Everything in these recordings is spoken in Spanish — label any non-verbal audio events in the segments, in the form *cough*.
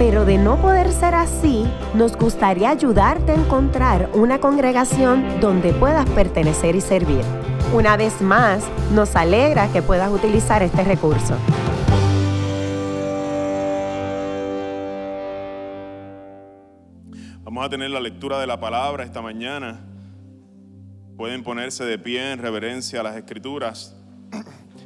pero de no poder ser así, nos gustaría ayudarte a encontrar una congregación donde puedas pertenecer y servir. Una vez más, nos alegra que puedas utilizar este recurso. Vamos a tener la lectura de la palabra esta mañana. Pueden ponerse de pie en reverencia a las escrituras.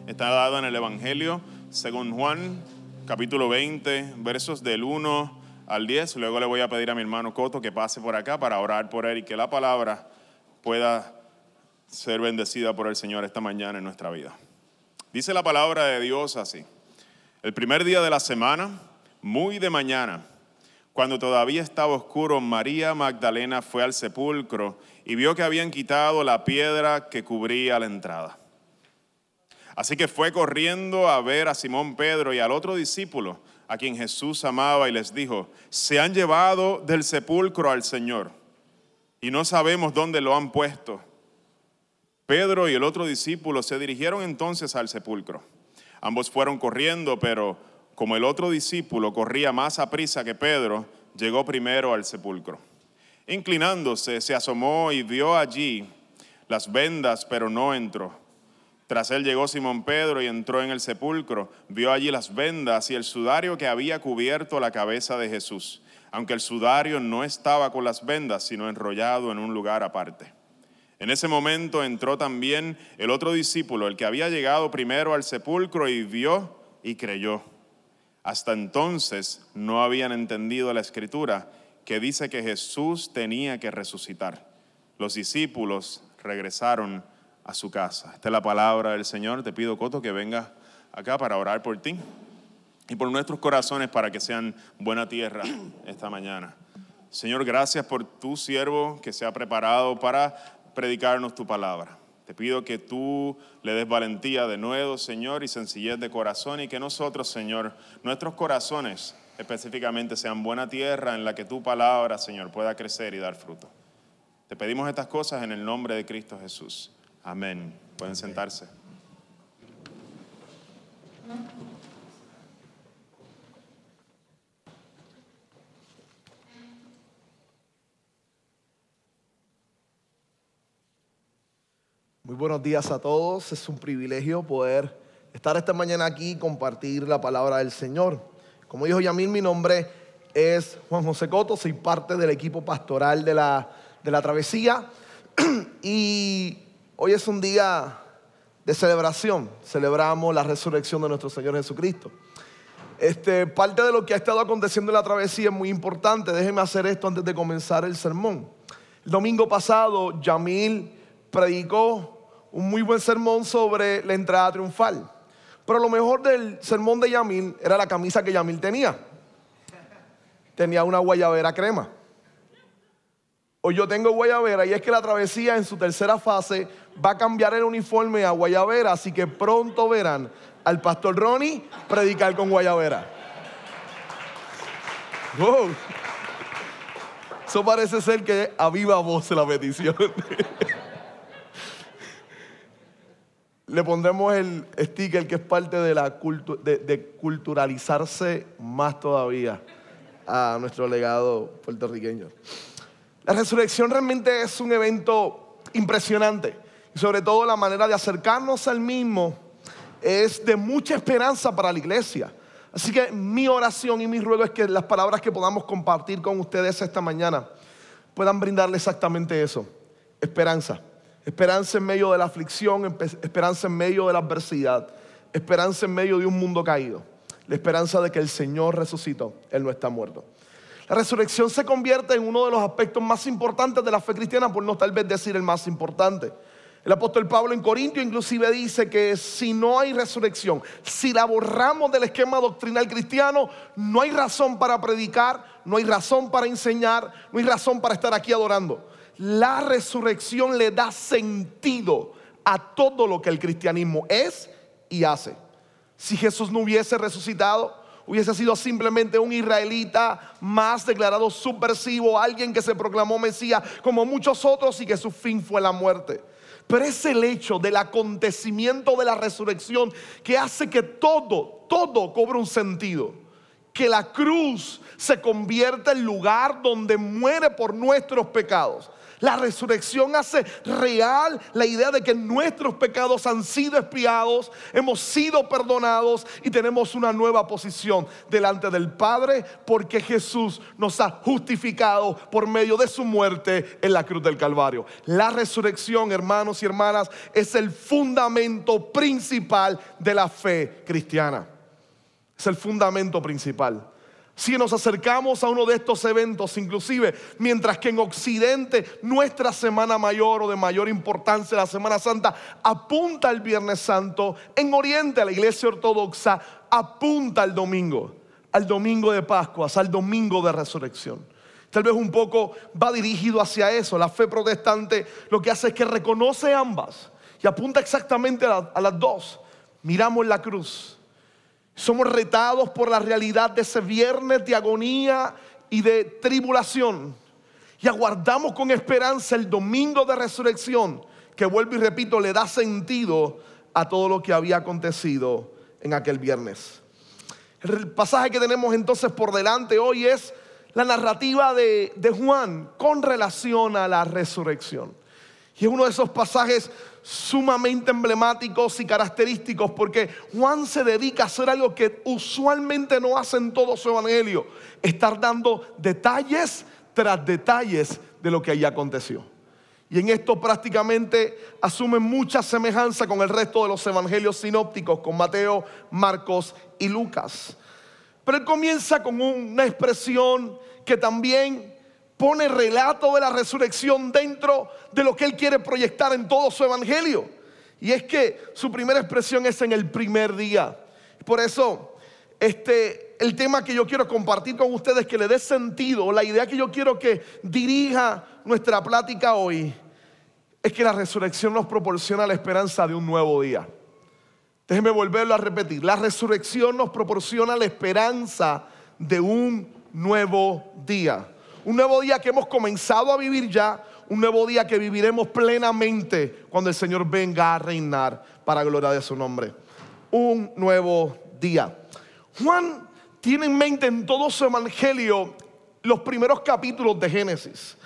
Está dado en el Evangelio según Juan, capítulo 20, versos del 1 al 10. Luego le voy a pedir a mi hermano Coto que pase por acá para orar por él y que la palabra pueda ser bendecida por el Señor esta mañana en nuestra vida. Dice la palabra de Dios así. El primer día de la semana, muy de mañana, cuando todavía estaba oscuro, María Magdalena fue al sepulcro y vio que habían quitado la piedra que cubría la entrada. Así que fue corriendo a ver a Simón Pedro y al otro discípulo, a quien Jesús amaba, y les dijo, se han llevado del sepulcro al Señor y no sabemos dónde lo han puesto. Pedro y el otro discípulo se dirigieron entonces al sepulcro. Ambos fueron corriendo, pero como el otro discípulo corría más a prisa que Pedro, llegó primero al sepulcro. Inclinándose, se asomó y vio allí las vendas, pero no entró. Tras él llegó Simón Pedro y entró en el sepulcro, vio allí las vendas y el sudario que había cubierto la cabeza de Jesús, aunque el sudario no estaba con las vendas, sino enrollado en un lugar aparte. En ese momento entró también el otro discípulo, el que había llegado primero al sepulcro y vio y creyó. Hasta entonces no habían entendido la escritura que dice que Jesús tenía que resucitar. Los discípulos regresaron a su casa. Esta es la palabra del Señor. Te pido, Coto, que vengas acá para orar por ti y por nuestros corazones para que sean buena tierra esta mañana. Señor, gracias por tu siervo que se ha preparado para predicarnos tu palabra. Te pido que tú le des valentía de nuevo, Señor, y sencillez de corazón y que nosotros, Señor, nuestros corazones específicamente sean buena tierra en la que tu palabra, Señor, pueda crecer y dar fruto. Te pedimos estas cosas en el nombre de Cristo Jesús. Amén. Pueden sentarse. Muy buenos días a todos. Es un privilegio poder estar esta mañana aquí y compartir la palabra del Señor. Como dijo Yamil, mi nombre es Juan José Coto, soy parte del equipo pastoral de la, de la travesía *clears throat* y hoy es un día de celebración. Celebramos la resurrección de nuestro Señor Jesucristo. Este, parte de lo que ha estado aconteciendo en la travesía es muy importante. Déjeme hacer esto antes de comenzar el sermón. El domingo pasado, Yamil predicó un muy buen sermón sobre la entrada triunfal. Pero lo mejor del sermón de Yamil era la camisa que Yamil tenía. Tenía una guayabera crema. Hoy yo tengo guayabera y es que la travesía en su tercera fase va a cambiar el uniforme a guayabera, así que pronto verán al pastor Ronnie predicar con guayabera. Wow. Eso parece ser que a viva voz la petición. Le pondremos el sticker que es parte de, la de, culturalizarse más todavía a nuestro legado puertorriqueño. La resurrección realmente es un evento impresionante sobre todo la manera de acercarnos al mismo es de mucha esperanza para la iglesia. Así que mi oración y mi ruego es que las palabras que podamos compartir con ustedes esta mañana puedan brindarle exactamente eso, esperanza. Esperanza en medio de la aflicción, esperanza en medio de la adversidad, esperanza en medio de un mundo caído, la esperanza de que el Señor resucitó, Él no está muerto. La resurrección se convierte en uno de los aspectos más importantes de la fe cristiana, por no tal vez decir el más importante. El apóstol Pablo en Corintio inclusive dice que si no hay resurrección, si la borramos del esquema doctrinal cristiano, no hay razón para predicar, no hay razón para enseñar, no hay razón para estar aquí adorando. la resurrección le da sentido a todo lo que el cristianismo es y hace. Si Jesús no hubiese resucitado, hubiese sido simplemente un israelita más declarado subversivo, alguien que se proclamó Mesías como muchos otros y que su fin fue la muerte. Pero es el hecho del acontecimiento de la resurrección que hace que todo, todo cobre un sentido. Que la cruz se convierta en lugar donde muere por nuestros pecados. La resurrección hace real la idea de que nuestros pecados han sido espiados, hemos sido perdonados y tenemos una nueva posición delante del Padre porque Jesús nos ha justificado por medio de su muerte en la cruz del Calvario. La resurrección, hermanos y hermanas, es el fundamento principal de la fe cristiana. Es el fundamento principal. Si nos acercamos a uno de estos eventos, inclusive, mientras que en Occidente nuestra Semana Mayor o de mayor importancia, la Semana Santa, apunta al Viernes Santo, en Oriente la Iglesia Ortodoxa apunta al domingo, al domingo de Pascua, al domingo de resurrección. Tal vez un poco va dirigido hacia eso. La fe protestante lo que hace es que reconoce ambas y apunta exactamente a, a las dos. Miramos la cruz somos retados por la realidad de ese viernes de agonía y de tribulación. Y aguardamos con esperanza el domingo de resurrección, que vuelvo y repito, le da sentido a todo lo que había acontecido en aquel viernes. El pasaje que tenemos entonces por delante hoy es la narrativa de, de Juan con relación a la resurrección. Y es uno de esos pasajes sumamente emblemáticos y característicos porque Juan se dedica a hacer algo que usualmente no hace en todo su evangelio, estar dando detalles tras detalles de lo que allí aconteció. Y en esto prácticamente asume mucha semejanza con el resto de los evangelios sinópticos, con Mateo, Marcos y Lucas. Pero él comienza con una expresión que también pone relato de la resurrección dentro de lo que él quiere proyectar en todo su evangelio. Y es que su primera expresión es en el primer día. Por eso, este, el tema que yo quiero compartir con ustedes, que le dé sentido, la idea que yo quiero que dirija nuestra plática hoy, es que la resurrección nos proporciona la esperanza de un nuevo día. Déjenme volverlo a repetir. La resurrección nos proporciona la esperanza de un nuevo día. Un nuevo día que hemos comenzado a vivir ya, un nuevo día que viviremos plenamente cuando el Señor venga a reinar para gloria de su nombre. Un nuevo día. Juan tiene en mente en todo su evangelio los primeros capítulos de Génesis.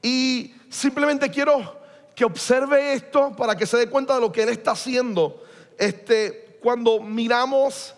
Y simplemente quiero que observe esto para que se dé cuenta de lo que él está haciendo. Este, cuando miramos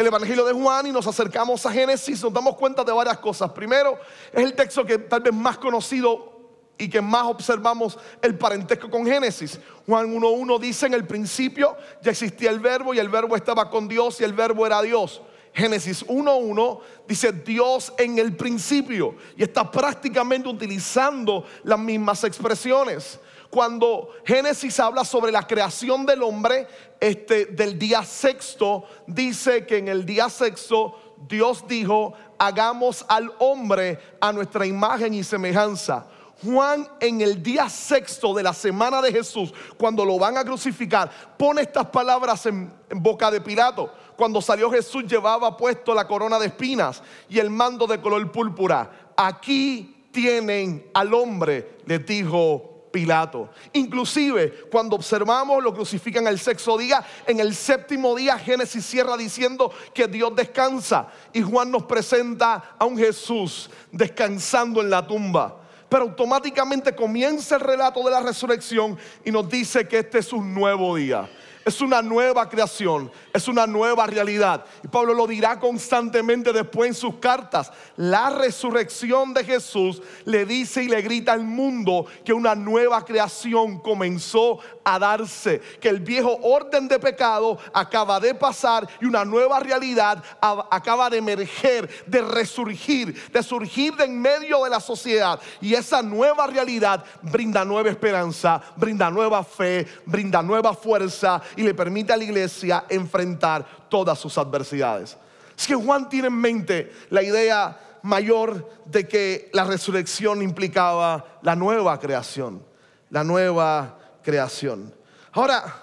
el Evangelio de Juan y nos acercamos a Génesis, nos damos cuenta de varias cosas. Primero, es el texto que tal vez más conocido y que más observamos el parentesco con Génesis. Juan 1.1 dice, en el principio ya existía el verbo y el verbo estaba con Dios y el verbo era Dios. Génesis 1.1 dice Dios en el principio y está prácticamente utilizando las mismas expresiones. Cuando Génesis habla sobre la creación del hombre, este, del día sexto, dice que en el día sexto Dios dijo, hagamos al hombre a nuestra imagen y semejanza. Juan en el día sexto de la semana de Jesús, cuando lo van a crucificar, pone estas palabras en, en, boca de Pilato. Cuando salió Jesús llevaba puesto la corona de espinas y el mando de color púrpura. Aquí tienen al hombre, les dijo Pilato. Inclusive cuando observamos lo crucifican el sexto día, en el séptimo día Génesis cierra diciendo que Dios descansa y Juan nos presenta a un Jesús descansando en la tumba. Pero automáticamente comienza el relato de la resurrección y nos dice que este es un nuevo día es una nueva creación, es una nueva realidad. Y Pablo lo dirá constantemente después en sus cartas. La resurrección de Jesús le dice y le grita al mundo que una nueva creación comenzó a darse, que el viejo orden de pecado acaba de pasar y una nueva realidad acaba de emerger, de resurgir, de surgir de en medio de la sociedad. Y esa nueva realidad brinda nueva esperanza, brinda nueva fe, brinda nueva fuerza y le permite a la iglesia enfrentar todas sus adversidades. Es que Juan tiene en mente la idea mayor de que la resurrección implicaba la nueva creación, la nueva creación. Ahora,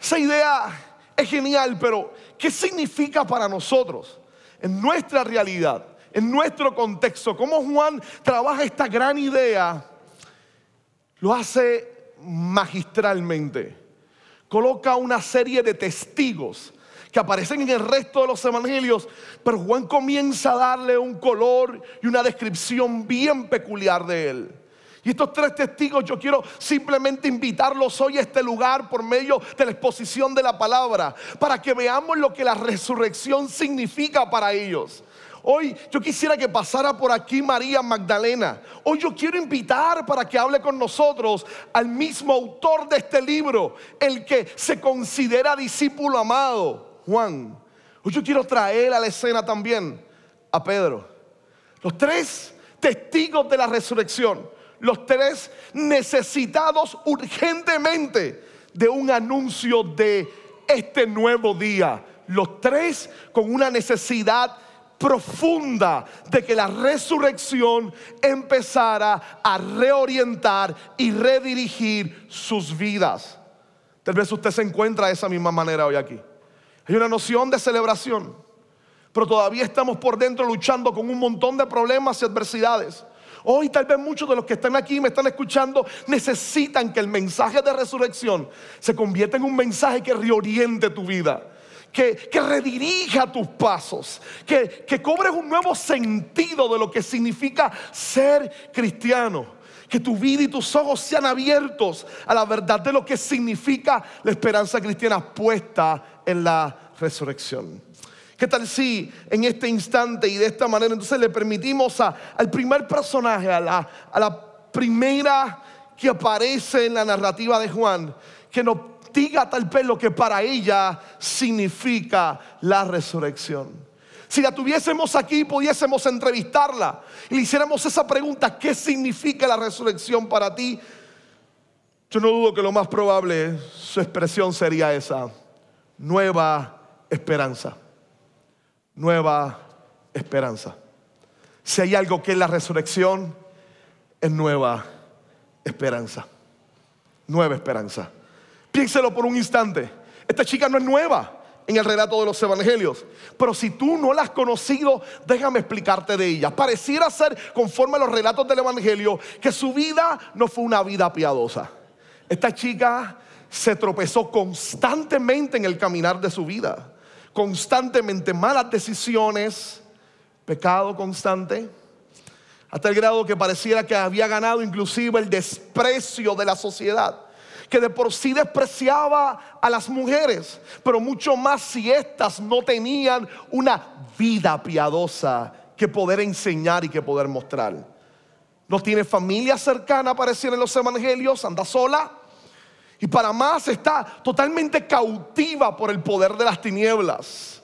esa idea es genial, pero ¿qué significa para nosotros en nuestra realidad, en nuestro contexto? ¿Cómo Juan trabaja esta gran idea? Lo hace magistralmente. Coloca una serie de testigos que aparecen en el resto de los evangelios, pero Juan comienza a darle un color y una descripción bien peculiar de él. Y estos tres testigos yo quiero simplemente invitarlos hoy a este lugar por medio de la exposición de la palabra, para que veamos lo que la resurrección significa para ellos. Hoy yo quisiera que pasara por aquí María Magdalena. Hoy yo quiero invitar para que hable con nosotros al mismo autor de este libro, el que se considera discípulo amado, Juan. Hoy yo quiero traer a la escena también a Pedro. Los tres testigos de la resurrección. Los tres necesitados urgentemente de un anuncio de este nuevo día. Los tres con una necesidad profunda de que la resurrección empezara a reorientar y redirigir sus vidas. Tal vez usted se encuentra de esa misma manera hoy aquí. Hay una noción de celebración, pero todavía estamos por dentro luchando con un montón de problemas y adversidades. Hoy tal vez muchos de los que están aquí y me están escuchando necesitan que el mensaje de resurrección se convierta en un mensaje que reoriente tu vida. Que, que, redirija tus pasos, que, que cobres un nuevo sentido de lo que significa ser cristiano que tu vida y tus ojos sean abiertos a la verdad de lo que significa la esperanza cristiana puesta en la resurrección. ¿Qué tal si en este instante y de esta manera entonces le permitimos al primer personaje, a la, a la primera que aparece en la narrativa de Juan, que nos diga tal vez lo que para ella significa la resurrección? Si la tuviésemos aquí, pudiésemos entrevistarla y le hiciéramos esa pregunta, ¿qué significa la resurrección para ti? Yo no dudo que lo más probable, su expresión sería esa, nueva esperanza, nueva esperanza. Si hay algo que es la resurrección, es nueva esperanza, nueva esperanza. Piénselo por un instante, esta chica no es nueva en el relato de los evangelios. Pero si tú no la has conocido, déjame explicarte de ella. Pareciera ser, conforme a los relatos del evangelio, que su vida no fue una vida piadosa. Esta chica se tropezó constantemente en el caminar de su vida. Constantemente malas decisiones, pecado constante. Hasta el grado que pareciera que había ganado inclusive el desprecio de la sociedad que de por sí despreciaba a las mujeres, pero mucho más si éstas no tenían una vida piadosa que poder enseñar y que poder mostrar. No tiene familia cercana, apareciera en los evangelios, anda sola. Y para más está totalmente cautiva por el poder de las tinieblas.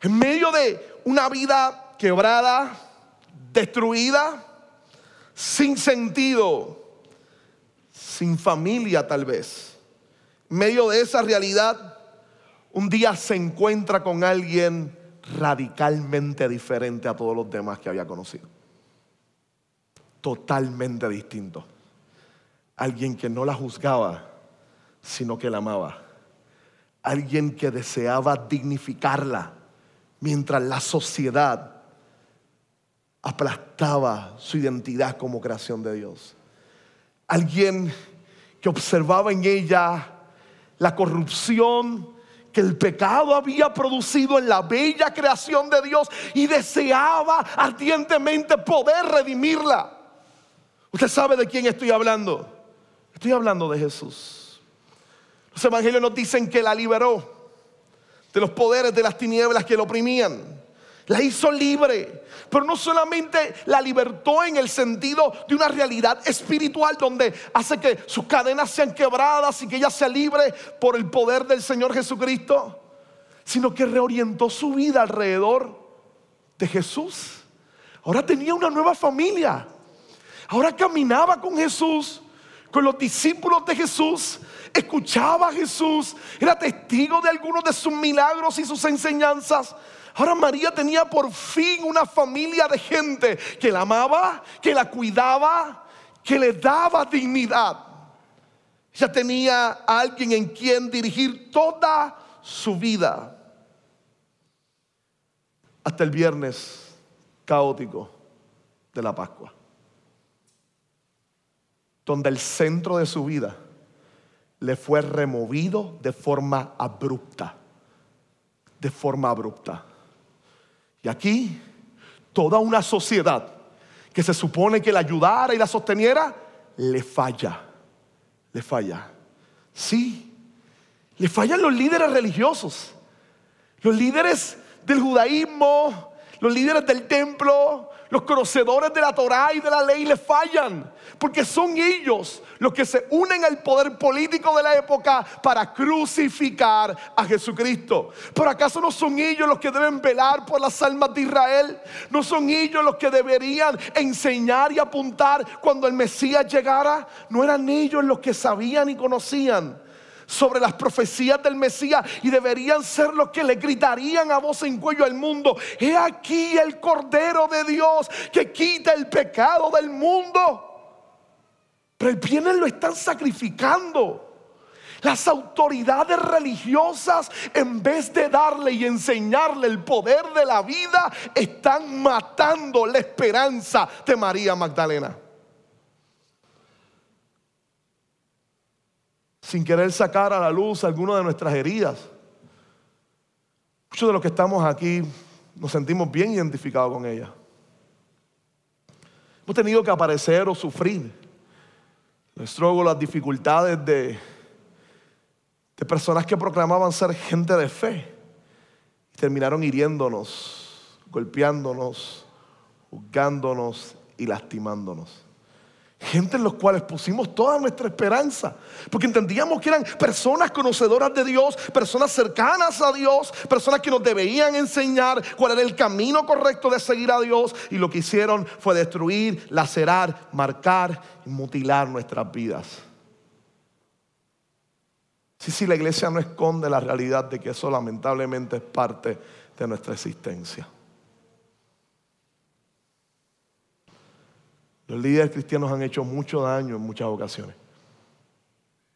En medio de una vida quebrada, destruida, sin sentido, sin familia tal vez. En medio de esa realidad, un día se encuentra con alguien radicalmente diferente a todos los demás que había conocido. Totalmente distinto. Alguien que no la juzgaba, sino que la amaba. Alguien que deseaba dignificarla mientras la sociedad aplastaba su identidad como creación de Dios alguien que observaba en ella la corrupción que el pecado había producido en la bella creación de Dios y deseaba ardientemente poder redimirla. Usted sabe de quién estoy hablando. Estoy hablando de Jesús. Los evangelios nos dicen que la liberó de los poderes de las tinieblas que lo oprimían la hizo libre, pero no solamente la libertó en el sentido de una realidad espiritual donde hace que sus cadenas sean quebradas y que ella sea libre por el poder del Señor Jesucristo, sino que reorientó su vida alrededor de Jesús. Ahora tenía una nueva familia. Ahora caminaba con Jesús, con los discípulos de Jesús, escuchaba a Jesús, era testigo de algunos de sus milagros y sus enseñanzas. Ahora María tenía por fin una familia de gente que la amaba, que la cuidaba, que le daba dignidad. Ella tenía a alguien en quien dirigir toda su vida. Hasta el viernes caótico de la Pascua. Donde el centro de su vida le fue removido de forma abrupta. De forma abrupta. Y aquí toda una sociedad que se supone que la ayudara y la sosteniera, le falla. Le falla. Sí, le fallan los líderes religiosos, los líderes del judaísmo, los líderes del templo, los conocedores de la Torah y de la ley le fallan, porque son ellos los que se unen al poder político de la época para crucificar a Jesucristo. ¿Por acaso no son ellos los que deben velar por las almas de Israel? ¿No son ellos los que deberían enseñar y apuntar cuando el Mesías llegara? ¿No eran ellos los que sabían y conocían? Sobre las profecías del Mesías y deberían ser los que le gritarían a voz en cuello al mundo, he aquí el Cordero de Dios que quita el pecado del mundo. Pero el lo están sacrificando. Las autoridades religiosas, en vez de darle y enseñarle el poder de la vida, están matando la esperanza de María Magdalena. Sin querer sacar a la luz alguna de nuestras heridas. Muchos de los que estamos aquí nos sentimos bien identificados con ella. Hemos tenido que aparecer o sufrir los las dificultades de, de personas que proclamaban ser gente de fe y terminaron hiriéndonos, golpeándonos, juzgándonos y lastimándonos. Gente en los cuales pusimos toda nuestra esperanza, porque entendíamos que eran personas conocedoras de Dios, personas cercanas a Dios, personas que nos debían enseñar cuál era el camino correcto de seguir a Dios, y lo que hicieron fue destruir, lacerar, marcar y mutilar nuestras vidas. Sí, sí, la iglesia no esconde la realidad de que eso lamentablemente es parte de nuestra existencia. Los líderes cristianos han hecho mucho daño en muchas ocasiones.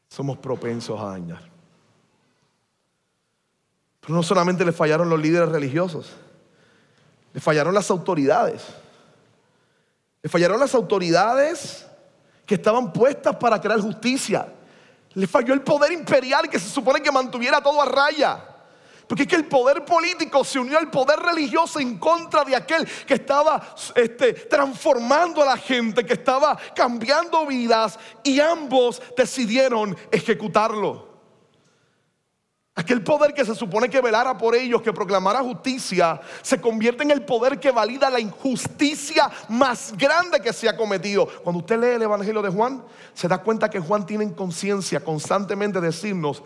Somos propensos a dañar. Pero no solamente le fallaron los líderes religiosos, le fallaron las autoridades. Le fallaron las autoridades que estaban puestas para crear justicia. Le falló el poder imperial que se supone que mantuviera todo a raya. Porque es que el poder político se unió al poder religioso en contra de aquel que estaba este, transformando a la gente, que estaba cambiando vidas y ambos decidieron ejecutarlo. Aquel poder que se supone que velara por ellos, que proclamara justicia, se convierte en el poder que valida la injusticia más grande que se ha cometido. Cuando usted lee el Evangelio de Juan, se da cuenta que Juan tiene en conciencia constantemente decirnos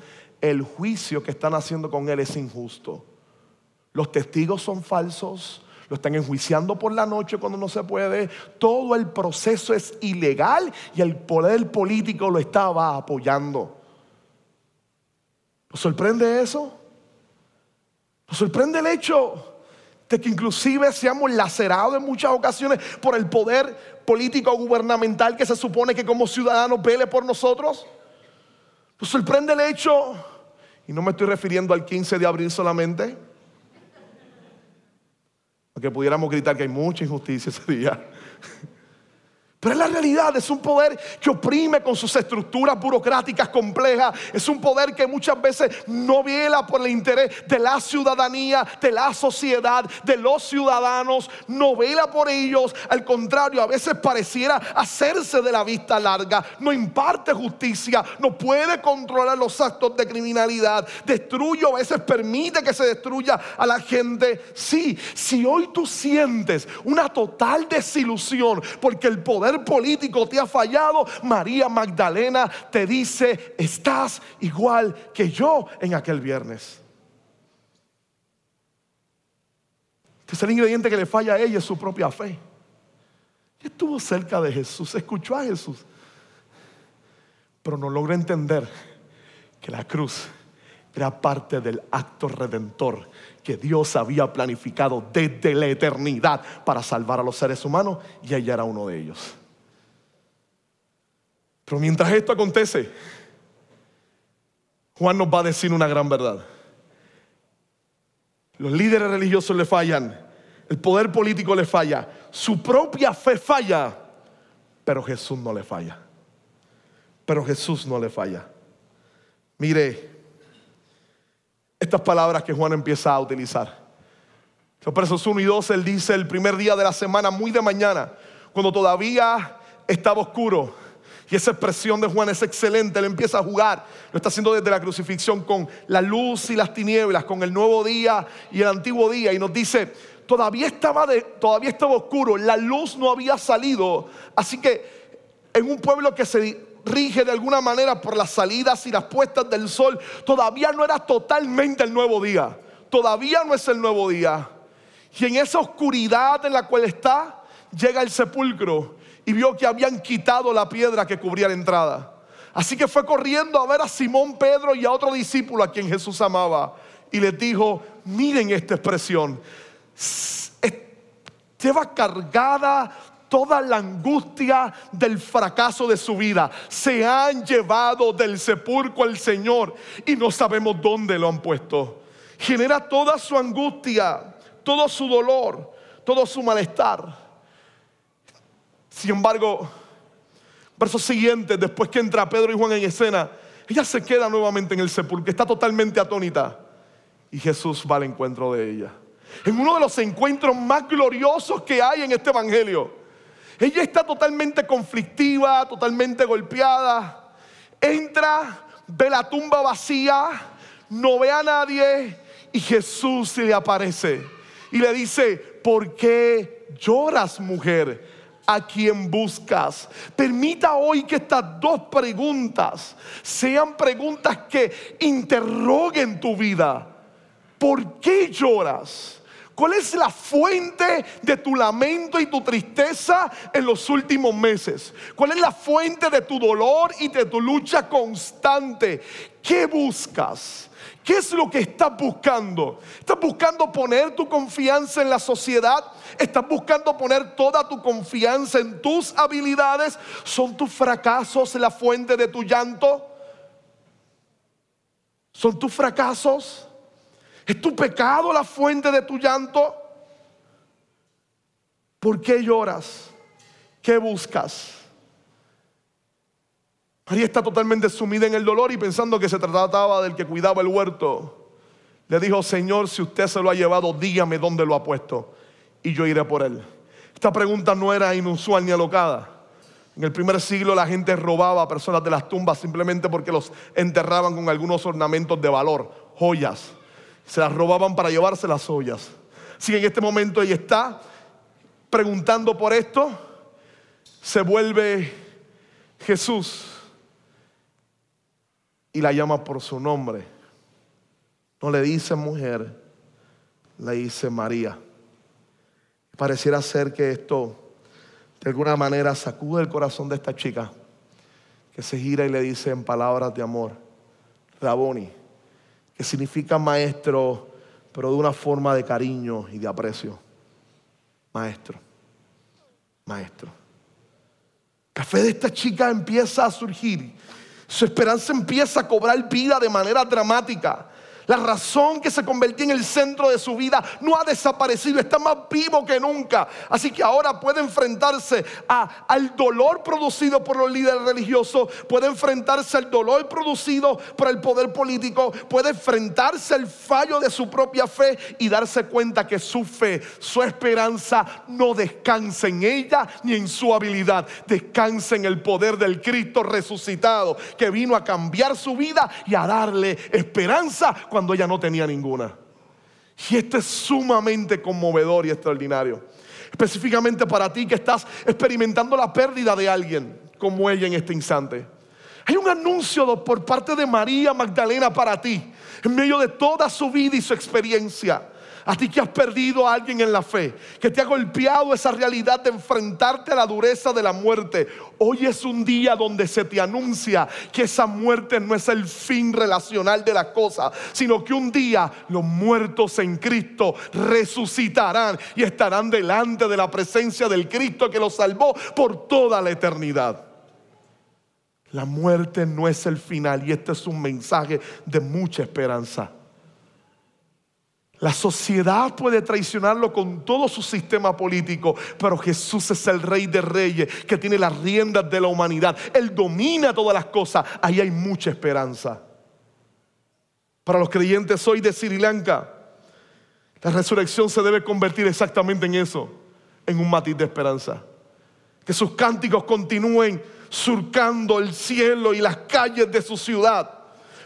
el juicio que están haciendo con él es injusto. Los testigos son falsos, lo están enjuiciando por la noche cuando no se puede. Todo el proceso es ilegal y el poder político lo estaba apoyando. ¿Nos sorprende eso? ¿Nos sorprende el hecho de que inclusive seamos lacerados en muchas ocasiones por el poder político gubernamental que se supone que como ciudadanos vele por nosotros? ¿Nos sorprende el hecho y no me estoy refiriendo al 15 de abril solamente. Aunque pudiéramos gritar que hay mucha injusticia ese día. Pero es la realidad, es un poder que oprime con sus estructuras burocráticas complejas. Es un poder que muchas veces no vela por el interés de la ciudadanía, de la sociedad, de los ciudadanos. No vela por ellos. Al contrario, a veces pareciera hacerse de la vista larga. No imparte justicia, no puede controlar los actos de criminalidad. Destruye a veces permite que se destruya a la gente. Sí, si hoy tú sientes una total desilusión porque el poder político te ha fallado, María Magdalena te dice, estás igual que yo en aquel viernes. Es el ingrediente que le falla a ella, es su propia fe. Estuvo cerca de Jesús, escuchó a Jesús, pero no logra entender que la cruz era parte del acto redentor que Dios había planificado desde la eternidad para salvar a los seres humanos y ella era uno de ellos. Pero mientras esto acontece, Juan nos va a decir una gran verdad. Los líderes religiosos le fallan, el poder político le falla, su propia fe falla, pero Jesús no le falla. Pero Jesús no le falla. Mire estas palabras que Juan empieza a utilizar. Los versos 1 y 2, él dice el primer día de la semana, muy de mañana, cuando todavía estaba oscuro. Y esa expresión de Juan es excelente. Él empieza a jugar. Lo está haciendo desde la crucifixión con la luz y las tinieblas, con el nuevo día y el antiguo día. Y nos dice, todavía estaba, de, todavía estaba oscuro. La luz no había salido. Así que en un pueblo que se rige de alguna manera por las salidas y las puestas del sol, todavía no era totalmente el nuevo día. Todavía no es el nuevo día. Y en esa oscuridad en la cual está, llega el sepulcro y vio que habían quitado la piedra que cubría la entrada. Así que fue corriendo a ver a Simón Pedro y a otro discípulo a quien Jesús amaba. Y les dijo, miren esta expresión, lleva cargada toda la angustia del fracaso de su vida. Se han llevado del sepulcro al Señor y no sabemos dónde lo han puesto. Genera toda su angustia, todo su dolor, todo su malestar. Sin embargo, verso siguiente, después que entra Pedro y Juan en escena, ella se queda nuevamente en el sepulcro, está totalmente atónita. Y Jesús va al encuentro de ella. En uno de los encuentros más gloriosos que hay en este evangelio. Ella está totalmente conflictiva, totalmente golpeada. Entra, ve la tumba vacía, no ve a nadie y Jesús se le aparece y le dice, ¿por qué lloras mujer? A quien buscas. Permita hoy que estas dos preguntas sean preguntas que interroguen tu vida. ¿Por qué lloras? ¿Cuál es la fuente de tu lamento y tu tristeza en los últimos meses? ¿Cuál es la fuente de tu dolor y de tu lucha constante? ¿Qué buscas? ¿Qué es lo que estás buscando? ¿Estás buscando poner tu confianza en la sociedad? ¿Estás buscando poner toda tu confianza en tus habilidades? ¿Son tus fracasos la fuente de tu llanto? ¿Son tus fracasos? ¿Es tu pecado la fuente de tu llanto? ¿Por qué lloras? ¿Qué buscas? María está totalmente sumida en el dolor y pensando que se trataba del que cuidaba el huerto. Le dijo, Señor, si usted se lo ha llevado, dígame dónde lo ha puesto y yo iré por él. Esta pregunta no era inusual ni alocada. En el primer siglo la gente robaba a personas de las tumbas simplemente porque los enterraban con algunos ornamentos de valor, joyas. Se las robaban para llevarse las joyas. Así en este momento ella está preguntando por esto. Se vuelve Jesús y la llama por su nombre. No le dice mujer, le dice María. Pareciera ser que esto de alguna manera sacude el corazón de esta chica, que se gira y le dice en palabras de amor, Raboni, que significa maestro, pero de una forma de cariño y de aprecio. Maestro, maestro. La fe de esta chica empieza a surgir su esperanza empieza a cobrar vida de manera dramática. La razón que se convirtió en el centro de su vida no ha desaparecido, está más vivo que nunca. Así que ahora puede enfrentarse al dolor producido por los líderes religiosos, puede enfrentarse al dolor producido por el poder político, puede enfrentarse al fallo de su propia fe y darse cuenta que su fe, su esperanza no descansa en ella ni en su habilidad, descansa en el poder del Cristo resucitado que vino a cambiar su vida y a darle esperanza cuando ella no tenía ninguna. Y esto es sumamente conmovedor y extraordinario. Específicamente para ti que estás experimentando la pérdida de alguien como ella en este instante. Hay un anuncio por parte de María Magdalena para ti, en medio de toda su vida y su experiencia. A ti que has perdido a alguien en la fe, que te ha golpeado esa realidad de enfrentarte a la dureza de la muerte. Hoy es un día donde se te anuncia que esa muerte no es el fin relacional de las cosas, sino que un día los muertos en Cristo resucitarán y estarán delante de la presencia del Cristo que los salvó por toda la eternidad. La muerte no es el final y este es un mensaje de mucha esperanza. La sociedad puede traicionarlo con todo su sistema político, pero Jesús es el rey de reyes que tiene las riendas de la humanidad. Él domina todas las cosas. Ahí hay mucha esperanza. Para los creyentes hoy de Sri Lanka, la resurrección se debe convertir exactamente en eso, en un matiz de esperanza. Que sus cánticos continúen surcando el cielo y las calles de su ciudad.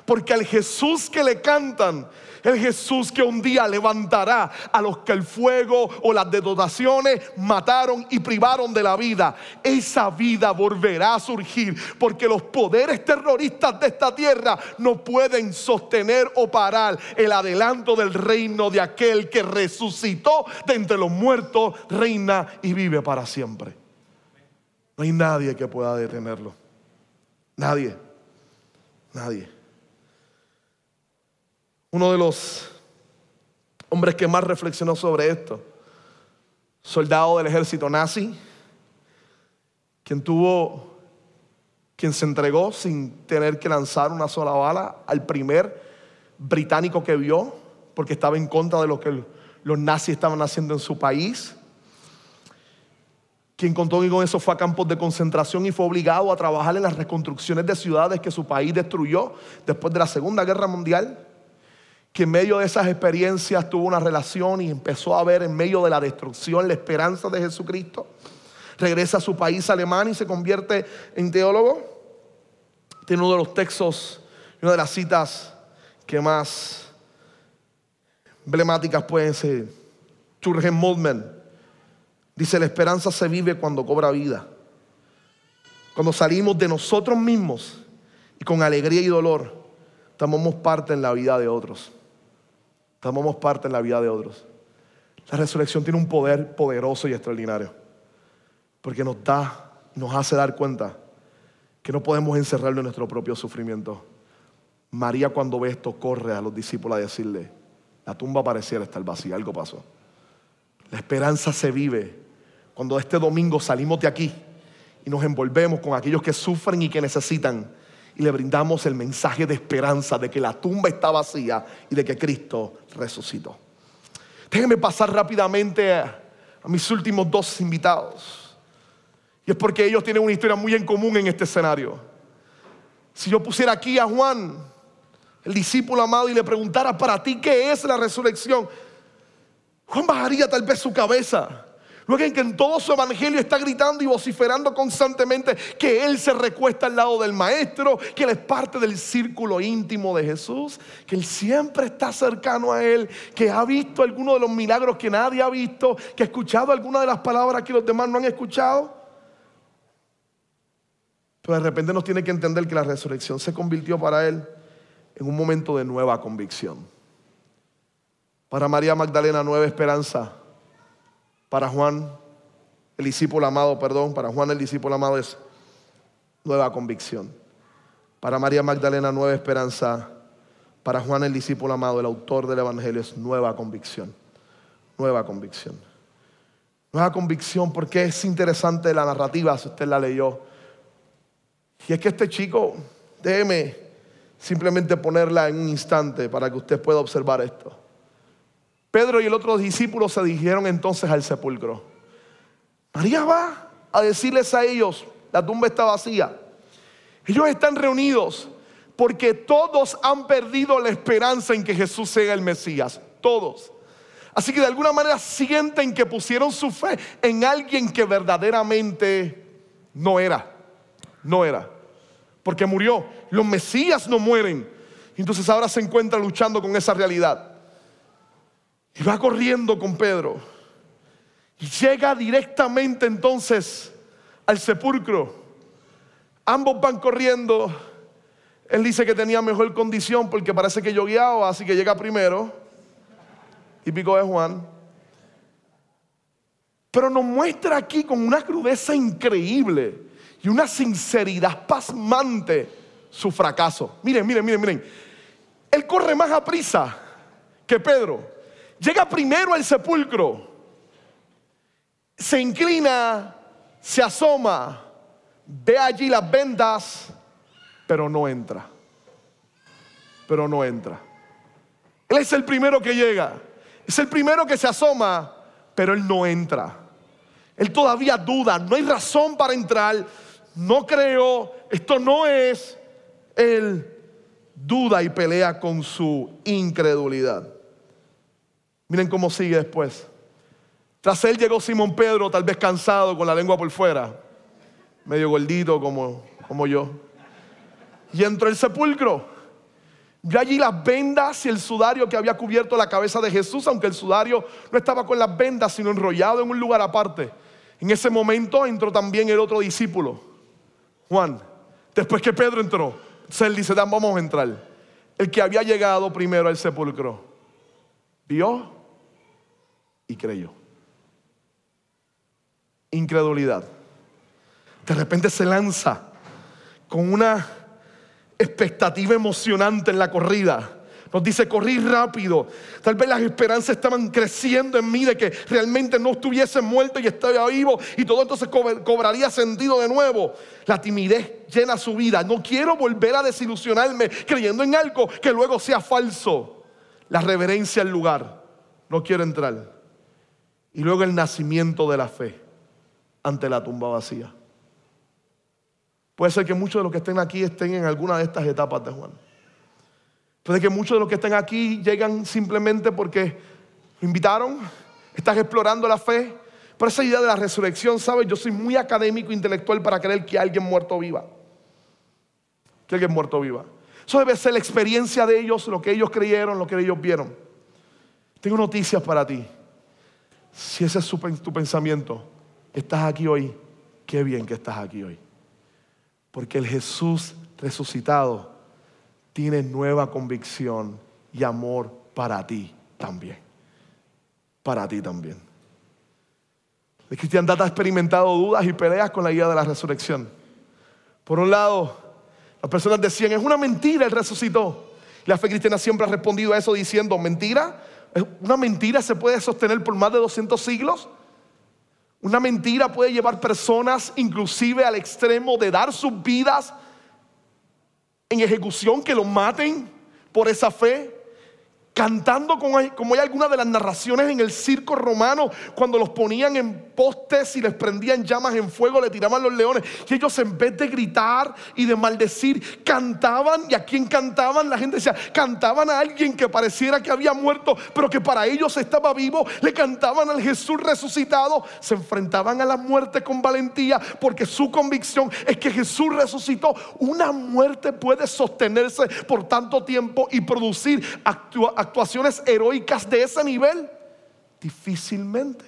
Porque al Jesús que le cantan el Jesús que un día levantará a los que el fuego o las detonaciones mataron y privaron de la vida. Esa vida volverá a surgir porque los poderes terroristas de esta tierra no pueden sostener o parar el adelanto del reino de aquel que resucitó de entre los muertos, reina y vive para siempre. No hay nadie que pueda detenerlo. Nadie. Nadie. Uno de los hombres que más reflexionó sobre esto, soldado del ejército nazi, quien tuvo, quien se entregó sin tener que lanzar una sola bala al primer británico que vio, porque estaba en contra de lo que los nazis estaban haciendo en su país. Quien contó con eso fue a campos de concentración y fue obligado a trabajar en las reconstrucciones de ciudades que su país destruyó después de la Segunda Guerra Mundial que en medio de esas experiencias tuvo una relación y empezó a ver en medio de la destrucción la esperanza de Jesucristo. Regresa a su país alemán y se convierte en teólogo. Tiene uno de los textos, una de las citas que más emblemáticas pueden ser. Jürgen Moltmann dice, la esperanza se vive cuando cobra vida. Cuando salimos de nosotros mismos y con alegría y dolor, tomamos parte en la vida de otros tomamos parte en la vida de otros. La resurrección tiene un poder poderoso y extraordinario, porque nos da, nos hace dar cuenta que no podemos encerrarlo en nuestro propio sufrimiento. María cuando ve esto corre a los discípulos a decirle, la tumba pareciera estar vacía, algo pasó. La esperanza se vive cuando este domingo salimos de aquí y nos envolvemos con aquellos que sufren y que necesitan y le brindamos el mensaje de esperanza de que la tumba está vacía y de que Cristo resucitó. Déjenme pasar rápidamente a, mis últimos dos invitados. Y es porque ellos tienen una historia muy en común en este escenario. Si yo pusiera aquí a Juan, el discípulo amado, y le preguntara para ti qué es la resurrección, Juan bajaría tal vez su cabeza Luego en que en todo su evangelio está gritando y vociferando constantemente que Él se recuesta al lado del Maestro, que Él es parte del círculo íntimo de Jesús, que Él siempre está cercano a Él, que ha visto algunos de los milagros que nadie ha visto, que ha escuchado algunas de las palabras que los demás no han escuchado. Pero de repente nos tiene que entender que la resurrección se convirtió para Él en un momento de nueva convicción. Para María Magdalena, nueva esperanza para Juan, el discípulo amado, perdón, para Juan el discípulo amado es nueva convicción. Para María Magdalena, nueva esperanza. Para Juan el discípulo amado, el autor del Evangelio, es nueva convicción. Nueva convicción. Nueva convicción porque es interesante la narrativa, si usted la leyó. Y es que este chico, déjeme simplemente ponerla en un instante para que usted pueda observar esto. Pedro y el otro discípulo se dirigieron entonces al sepulcro. María va a decirles a ellos, la tumba está vacía. Ellos están reunidos porque todos han perdido la esperanza en que Jesús sea el Mesías. Todos. Así que de alguna manera sienten que pusieron su fe en alguien que verdaderamente no era. No era. Porque murió. Los Mesías no mueren. Entonces ahora se encuentra luchando con esa realidad. Y va corriendo con Pedro. Y llega directamente entonces al sepulcro. Ambos van corriendo. Él dice que tenía mejor condición porque parece que yo guiaba, así que llega primero. típico de Juan. Pero nos muestra aquí con una crudeza increíble y una sinceridad pasmante su fracaso. Miren, miren, miren, miren. Él corre más a prisa que Pedro. Llega primero al sepulcro. Se inclina, se asoma, ve allí las vendas, pero no entra. Pero no entra. Él es el primero que llega. Es el primero que se asoma, pero él no entra. Él todavía duda, no hay razón para entrar. No creo, esto no es. Él duda y pelea con su incredulidad. Miren cómo sigue después. Tras él llegó Simón Pedro, tal vez cansado, con la lengua por fuera, medio gordito como, como yo. Y entró el sepulcro. Vio allí las vendas y el sudario que había cubierto la cabeza de Jesús, aunque el sudario no estaba con las vendas, sino enrollado en un lugar aparte. En ese momento entró también el otro discípulo, Juan. Después que Pedro entró, él dice, vamos a entrar. El que había llegado primero al sepulcro, vio y creyó. Incredulidad. De repente se lanza con una expectativa emocionante en la corrida. Nos dice, corrí rápido. Tal vez las esperanzas estaban creciendo en mí de que realmente no estuviese muerto y estaba vivo y todo entonces cobraría sentido de nuevo. La timidez llena su vida. No quiero volver a desilusionarme creyendo en algo que luego sea falso. La reverencia al lugar. No quiero entrar. Y luego el nacimiento de la fe ante la tumba vacía. Puede ser que muchos de los que estén aquí estén en alguna de estas etapas de Juan. Puede que muchos de los que estén aquí llegan simplemente porque invitaron, estás explorando la fe. Por esa idea de la resurrección, ¿sabes? Yo soy muy académico, intelectual para creer que alguien muerto viva. Que alguien muerto viva. Eso debe ser la experiencia de ellos, lo que ellos creyeron, lo que ellos vieron. Tengo noticias para ti. Si ese es tu pensamiento, estás aquí hoy, qué bien que estás aquí hoy. Porque el Jesús resucitado tiene nueva convicción y amor para ti también. Para ti también. La cristiandad ha experimentado dudas y peleas con la idea de la resurrección. Por un lado, las personas decían, es una mentira, Él resucitó. La fe cristiana siempre ha respondido a eso diciendo, mentira, una mentira se puede sostener por más de 200 siglos. Una mentira puede llevar personas inclusive al extremo de dar sus vidas en ejecución, que lo maten por esa fe cantando como hay, como algunas de las narraciones en el circo romano, cuando los ponían en postes y les prendían llamas en fuego, le tiraban los leones, y ellos en vez de gritar y de maldecir, cantaban, y a quien cantaban, la gente decía, cantaban a alguien que pareciera que había muerto, pero que para ellos estaba vivo, le cantaban al Jesús resucitado, se enfrentaban a la muerte con valentía, porque su convicción es que Jesús resucitó, una muerte puede sostenerse por tanto tiempo y producir actua actuaciones heroicas de ese nivel? Difícilmente.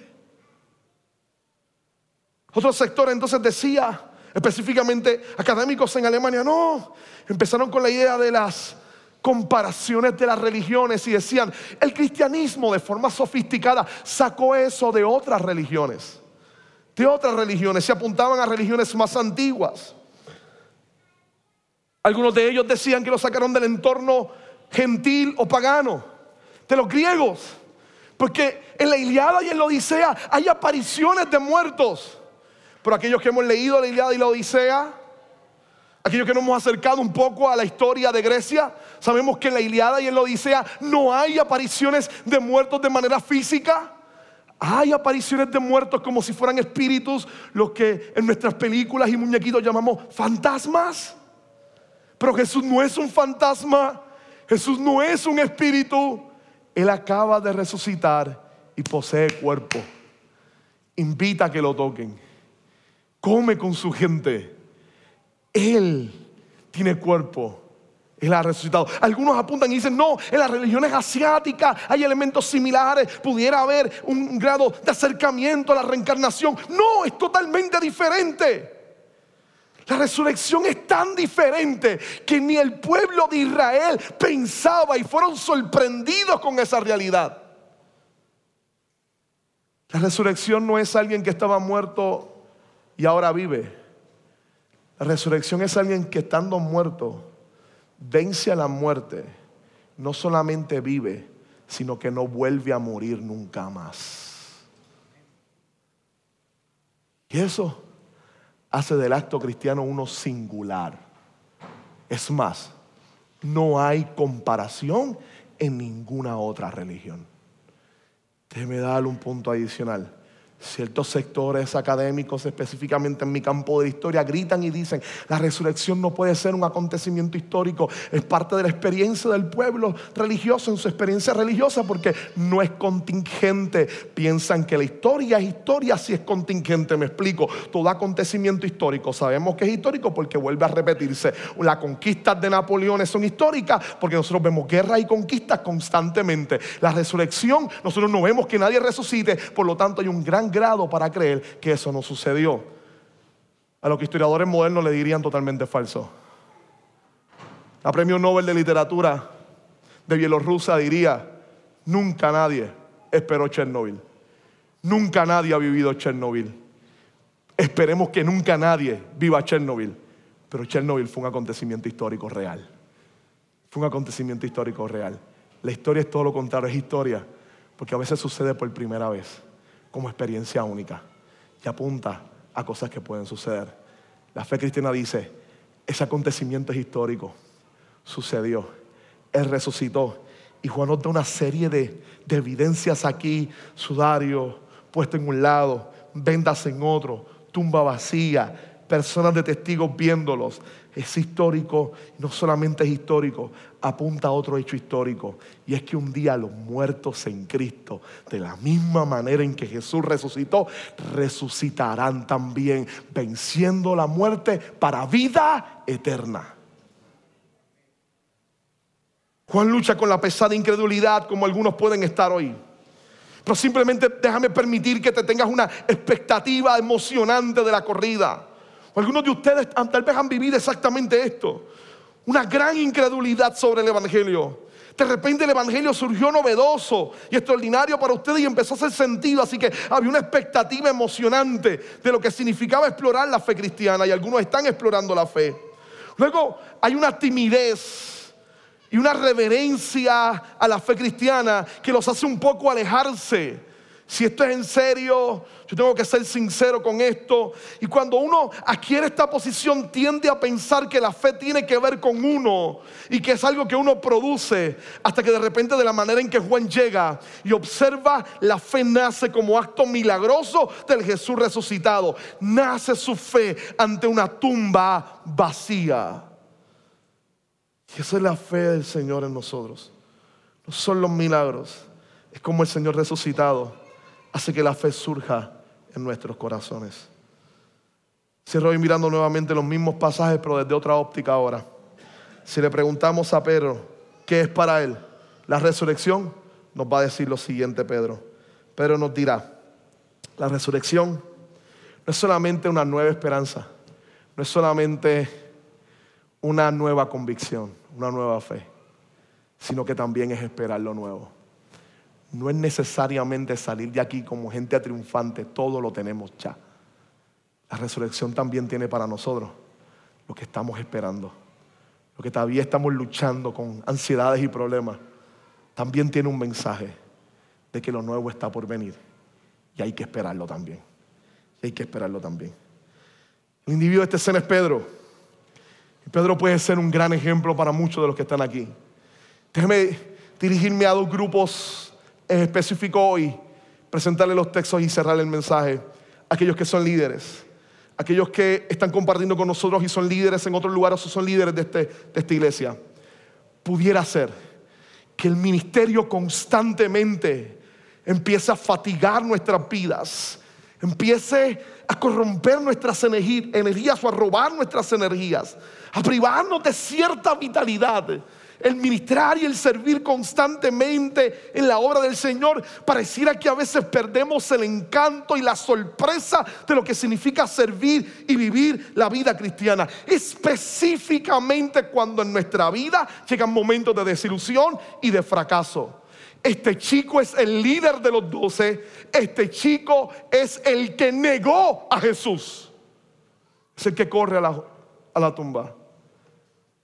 Otro sector entonces decía, específicamente académicos en Alemania, no, empezaron con la idea de las comparaciones de las religiones y decían, el cristianismo de forma sofisticada sacó eso de otras religiones, de otras religiones, se apuntaban a religiones más antiguas. Algunos de ellos decían que lo sacaron del entorno gentil o pagano de los griegos. Porque en la Iliada y en la Odisea hay apariciones de muertos. Pero aquellos que hemos leído la Iliada y la Odisea, aquellos que nos hemos acercado un poco a la historia de Grecia, sabemos que en la Iliada y en la Odisea no hay apariciones de muertos de manera física. Hay apariciones de muertos como si fueran espíritus, los que en nuestras películas y muñequitos llamamos fantasmas. Pero Jesús no es un fantasma, Jesús no es un espíritu, él acaba de resucitar y posee cuerpo. Invita a que lo toquen. Come con su gente. Él tiene cuerpo. Él ha resucitado. Algunos apuntan y dicen, no, en las religiones asiáticas hay elementos similares. Pudiera haber un grado de acercamiento a la reencarnación. No, es totalmente diferente. La resurrección es tan diferente que ni el pueblo de Israel pensaba y fueron sorprendidos con esa realidad. La resurrección no es alguien que estaba muerto y ahora vive. La resurrección es alguien que estando muerto vence a la muerte, no solamente vive, sino que no vuelve a morir nunca más. Y eso hace del acto cristiano uno singular. Es más, no hay comparación en ninguna otra religión. Déjeme darle un punto adicional. Ciertos sectores académicos, específicamente en mi campo de historia, gritan y dicen, la resurrección no puede ser un acontecimiento histórico, es parte de la experiencia del pueblo religioso, en su experiencia religiosa, porque no es contingente. Piensan que la historia es historia si es contingente, me explico. Todo acontecimiento histórico, sabemos que es histórico porque vuelve a repetirse. Las conquistas de Napoleón son históricas porque nosotros vemos guerras y conquistas constantemente. La resurrección, nosotros no vemos que nadie resucite, por lo tanto hay un gran grado para creer que eso no sucedió. A lo que historiadores modernos le dirían totalmente falso. La premio Nobel de Literatura de Bielorrusia diría, nunca nadie esperó Chernobyl. Nunca nadie ha vivido Chernobyl. Esperemos que nunca nadie viva Chernobyl. Pero Chernobyl fue un acontecimiento histórico real. Fue un acontecimiento histórico real. La historia es todo lo contrario, es historia, porque a veces sucede por primera vez como experiencia única y apunta a cosas que pueden suceder. La fe cristiana dice, ese acontecimiento es histórico, sucedió, Él resucitó. Y Juan nos da una serie de, de evidencias aquí, sudario puesto en un lado, vendas en otro, tumba vacía, personas de testigos viéndolos. Es histórico, no solamente es histórico, apunta a otro hecho histórico. Y es que un día los muertos en Cristo, de la misma manera en que Jesús resucitó, resucitarán también, venciendo la muerte para vida eterna. Juan lucha con la pesada incredulidad como algunos pueden estar hoy. Pero simplemente déjame permitir que te tengas una expectativa emocionante de la corrida. Algunos de ustedes tal vez han vivido exactamente esto. Una gran incredulidad sobre el Evangelio. De repente el Evangelio surgió novedoso y extraordinario para ustedes y empezó a hacer sentido. Así que había una expectativa emocionante de lo que significaba explorar la fe cristiana y algunos están explorando la fe. Luego hay una timidez y una reverencia a la fe cristiana que los hace un poco alejarse si esto es en serio, yo tengo que ser sincero con esto. Y cuando uno adquiere esta posición, tiende a pensar que la fe tiene que ver con uno y que es algo que uno produce, hasta que de repente de la manera en que Juan llega y observa, la fe nace como acto milagroso del Jesús resucitado. Nace su fe ante una tumba vacía. Y esa es la fe del Señor en nosotros. No son los milagros, es como el Señor resucitado hace que la fe surja en nuestros corazones. Cierro hoy mirando nuevamente los mismos pasajes, pero desde otra óptica ahora. Si le preguntamos a Pedro qué es para él la resurrección, nos va a decir lo siguiente Pedro. Pedro nos dirá, la resurrección no es solamente una nueva esperanza, no es solamente una nueva convicción, una nueva fe, sino que también es esperar lo nuevo no es necesariamente salir de aquí como gente triunfante, todo lo tenemos ya. La resurrección también tiene para nosotros lo que estamos esperando, lo que todavía estamos luchando con ansiedades y problemas. También tiene un mensaje de que lo nuevo está por venir y hay que esperarlo también. Hay que esperarlo también. El individuo de este escena es Pedro. Pedro puede ser un gran ejemplo para muchos de los que están aquí. Déjeme dirigirme a dos grupos en específico hoy presentarle los textos y cerrar el mensaje a aquellos que son líderes, aquellos que están compartiendo con nosotros y son líderes en otros lugares o son líderes de, este, de esta iglesia. Pudiera ser que el ministerio constantemente empiece a fatigar nuestras vidas, empiece a corromper nuestras energías o a robar nuestras energías, a privarnos de cierta vitalidad el ministrar y el servir constantemente en la obra del Señor, pareciera que a veces perdemos el encanto y la sorpresa de lo que significa servir y vivir la vida cristiana. Específicamente cuando en nuestra vida llegan momentos de desilusión y de fracaso. Este chico es el líder de los doce. Este chico es el que negó a Jesús. Es el que corre a la, a la tumba.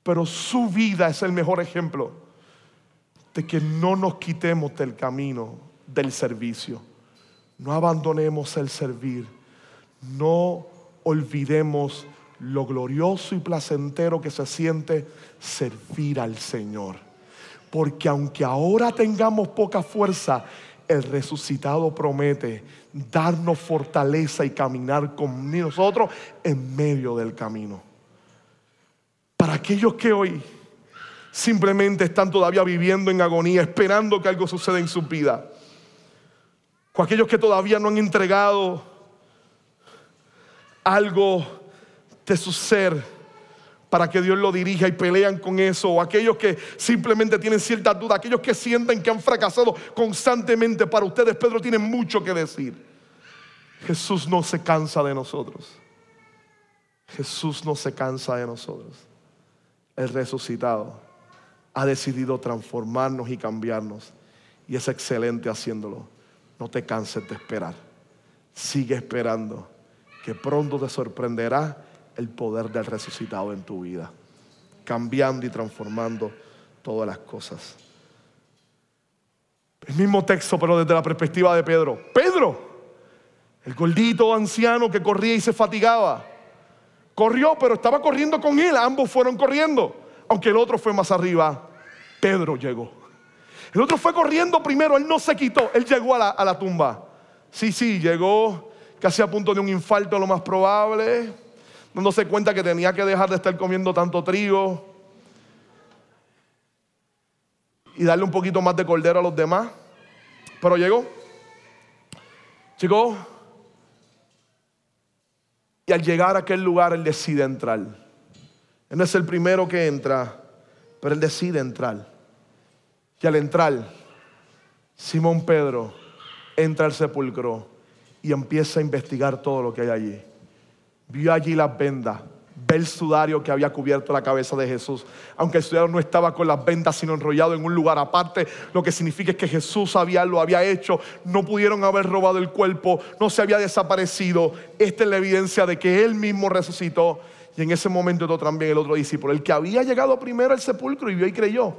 Pero su vida es el mejor ejemplo de que no nos quitemos del camino del servicio. No abandonemos el servir. No olvidemos lo glorioso y placentero que se siente servir al Señor. Porque aunque ahora tengamos poca fuerza, el resucitado promete darnos fortaleza y caminar con nosotros en medio del camino. Para aquellos que hoy simplemente están todavía viviendo en agonía, esperando que algo suceda en su vida. Con aquellos que todavía no han entregado algo de su ser para que Dios lo dirija y pelean con eso, o aquellos que simplemente tienen cierta duda, aquellos que sienten que han fracasado constantemente, para ustedes Pedro tiene mucho que decir. Jesús no se cansa de nosotros. Jesús no se cansa de nosotros. El resucitado ha decidido transformarnos y cambiarnos y es excelente haciéndolo. No te canses de esperar. Sigue esperando que pronto te sorprenderá el poder del resucitado en tu vida, cambiando y transformando todas las cosas. El mismo texto, pero desde la perspectiva de Pedro. Pedro, el gordito anciano que corría y se fatigaba, corrió, pero estaba corriendo con él, ambos fueron corriendo, aunque el otro fue más arriba. Pedro llegó. El otro fue corriendo primero, él no se quitó, él llegó a la, tumba. Sí, sí, llegó casi a punto de un infarto, lo más probable dándose cuenta que tenía que dejar de estar comiendo tanto trigo y darle un poquito más de cordero a los demás. Pero llegó, llegó y al llegar a aquel lugar él decide entrar. Él no es el primero que entra, pero él decide entrar. Y al entrar, Simón Pedro entra al sepulcro y empieza a investigar todo lo que hay allí vio allí las vendas, ve el sudario que había cubierto la cabeza de Jesús. Aunque el sudario no estaba con las vendas, sino enrollado en un lugar aparte, lo que significa es que Jesús había, lo había hecho, no pudieron haber robado el cuerpo, no se había desaparecido. Esta es la evidencia de que Él mismo resucitó. Y en ese momento también el otro discípulo, el que había llegado primero al sepulcro y vio y creyó.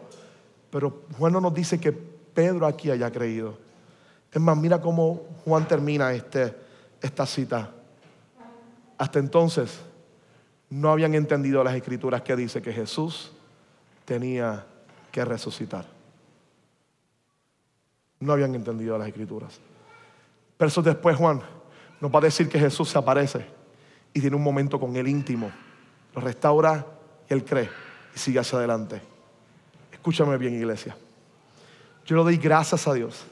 Pero Juan no nos dice que Pedro aquí haya creído. Es más, mira cómo Juan termina este, esta cita. Hasta entonces no habían entendido las escrituras que dice que Jesús tenía que resucitar. No habían entendido las escrituras. Versos después Juan nos va a decir que Jesús se aparece y tiene un momento con él íntimo. Lo restaura y él cree y sigue hacia adelante. Escúchame bien iglesia. Yo le doy gracias a Dios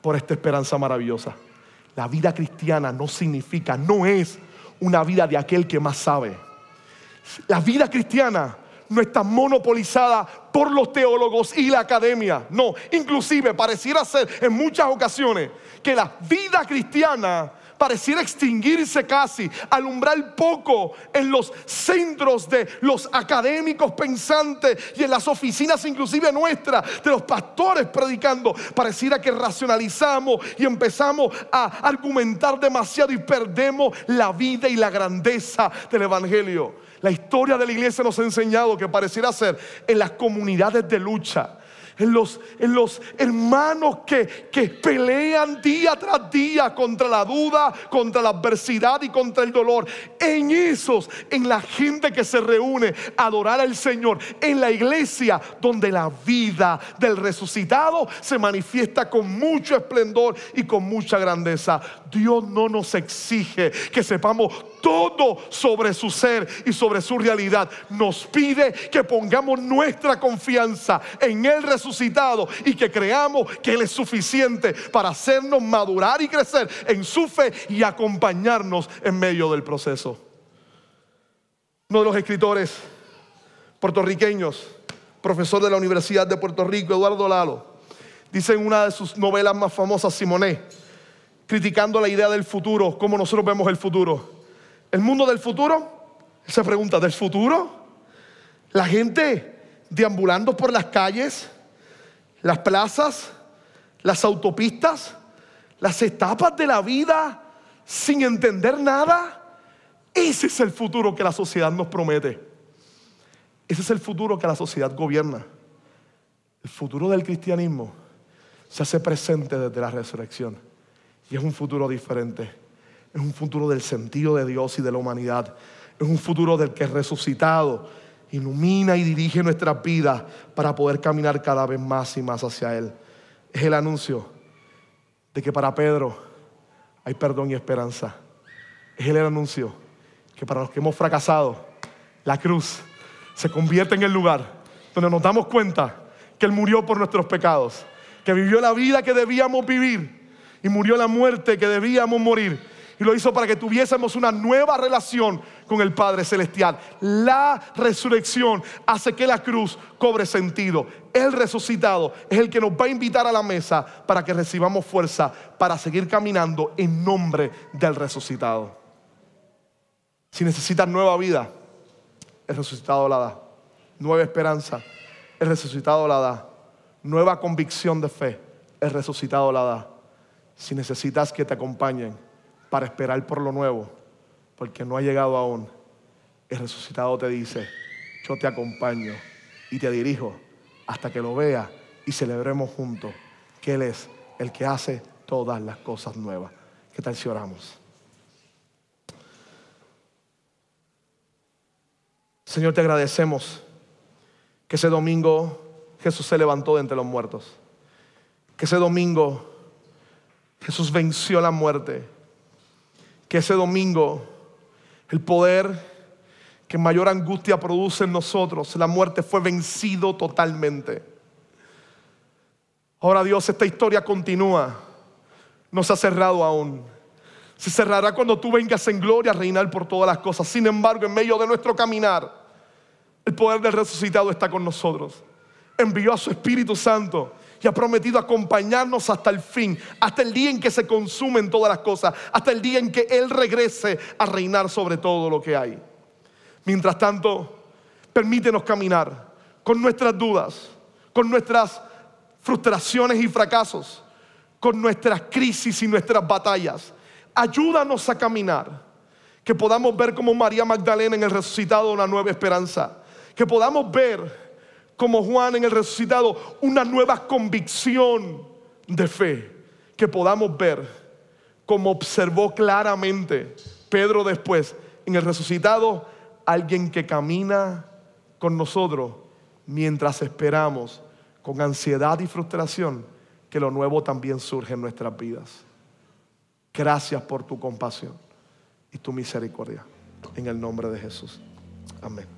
por esta esperanza maravillosa. La vida cristiana no significa, no es una vida de aquel que más sabe. La vida cristiana no está monopolizada por los teólogos y la academia. No, inclusive pareciera ser en muchas ocasiones que la vida cristiana pareciera extinguirse casi, alumbrar poco en los centros de los académicos pensantes y en las oficinas inclusive nuestras, de los pastores predicando. Pareciera que racionalizamos y empezamos a argumentar demasiado y perdemos la vida y la grandeza del Evangelio. La historia de la iglesia nos ha enseñado que pareciera ser en las comunidades de lucha en los, en los hermanos que, que pelean día tras día contra la duda, contra la adversidad y contra el dolor. En esos, en la gente que se reúne a adorar al Señor, en la iglesia donde la vida del resucitado se manifiesta con mucho esplendor y con mucha grandeza. Dios no nos exige que sepamos todo sobre su ser y sobre su realidad. Nos pide que pongamos nuestra confianza en el resucitado y que creamos que Él es suficiente para hacernos madurar y crecer en su fe y acompañarnos en medio del proceso. Uno de los escritores puertorriqueños, profesor de la Universidad de Puerto Rico, Eduardo Lalo, dice en una de sus novelas más famosas, Simoné, criticando la idea del futuro, cómo nosotros vemos el futuro. El mundo del futuro, se pregunta, ¿del futuro? La gente deambulando por las calles, las plazas, las autopistas, las etapas de la vida sin entender nada. Ese es el futuro que la sociedad nos promete. Ese es el futuro que la sociedad gobierna. El futuro del cristianismo se hace presente desde la resurrección. Y es un futuro diferente. Es un futuro del sentido de Dios y de la humanidad. Es un futuro del que es resucitado ilumina y dirige nuestras vidas para poder caminar cada vez más y más hacia Él. Es el anuncio de que para Pedro hay perdón y esperanza. Es el anuncio que para los que hemos fracasado, la cruz se convierte en el lugar donde nos damos cuenta que Él murió por nuestros pecados, que vivió la vida que debíamos vivir y murió la muerte que debíamos morir y lo hizo para que tuviésemos una nueva relación con el Padre Celestial. La resurrección hace que la cruz cobre sentido. El resucitado es el que nos va a invitar a la mesa para que recibamos fuerza para seguir caminando en nombre del resucitado. Si necesitas nueva vida, el resucitado la da. Nueva esperanza, el resucitado la da. Nueva convicción de fe, el resucitado la da. Si necesitas que te acompañen, para esperar por lo nuevo, porque no ha llegado aún. El resucitado te dice, yo te acompaño y te dirijo hasta que lo vea y celebremos juntos que Él es el que hace todas las cosas nuevas. ¿Qué tal si oramos? Señor, te agradecemos que ese domingo Jesús se levantó de entre los muertos. Que ese domingo Jesús venció la muerte que ese domingo el poder que mayor angustia produce en nosotros, la muerte fue vencido totalmente. Ahora Dios, esta historia continúa, no se ha cerrado aún. Se cerrará cuando tú vengas en gloria a reinar por todas las cosas. Sin embargo, en medio de nuestro caminar, el poder del resucitado está con nosotros. Envió a su Espíritu Santo y ha prometido acompañarnos hasta el fin, hasta el día en que se consumen todas las cosas, hasta el día en que Él regrese a reinar sobre todo lo que hay. Mientras tanto, permítenos caminar con nuestras dudas, con nuestras frustraciones y fracasos, con nuestras crisis y nuestras batallas. Ayúdanos a caminar, que podamos ver como María Magdalena en el resucitado una nueva esperanza, que podamos ver como Juan en el resucitado, una nueva convicción de fe que podamos ver como observó claramente Pedro después en el resucitado, alguien que camina con nosotros mientras esperamos con ansiedad y frustración que lo nuevo también surge en nuestras vidas. Gracias por tu compasión y tu misericordia. En el nombre de Jesús. Amén.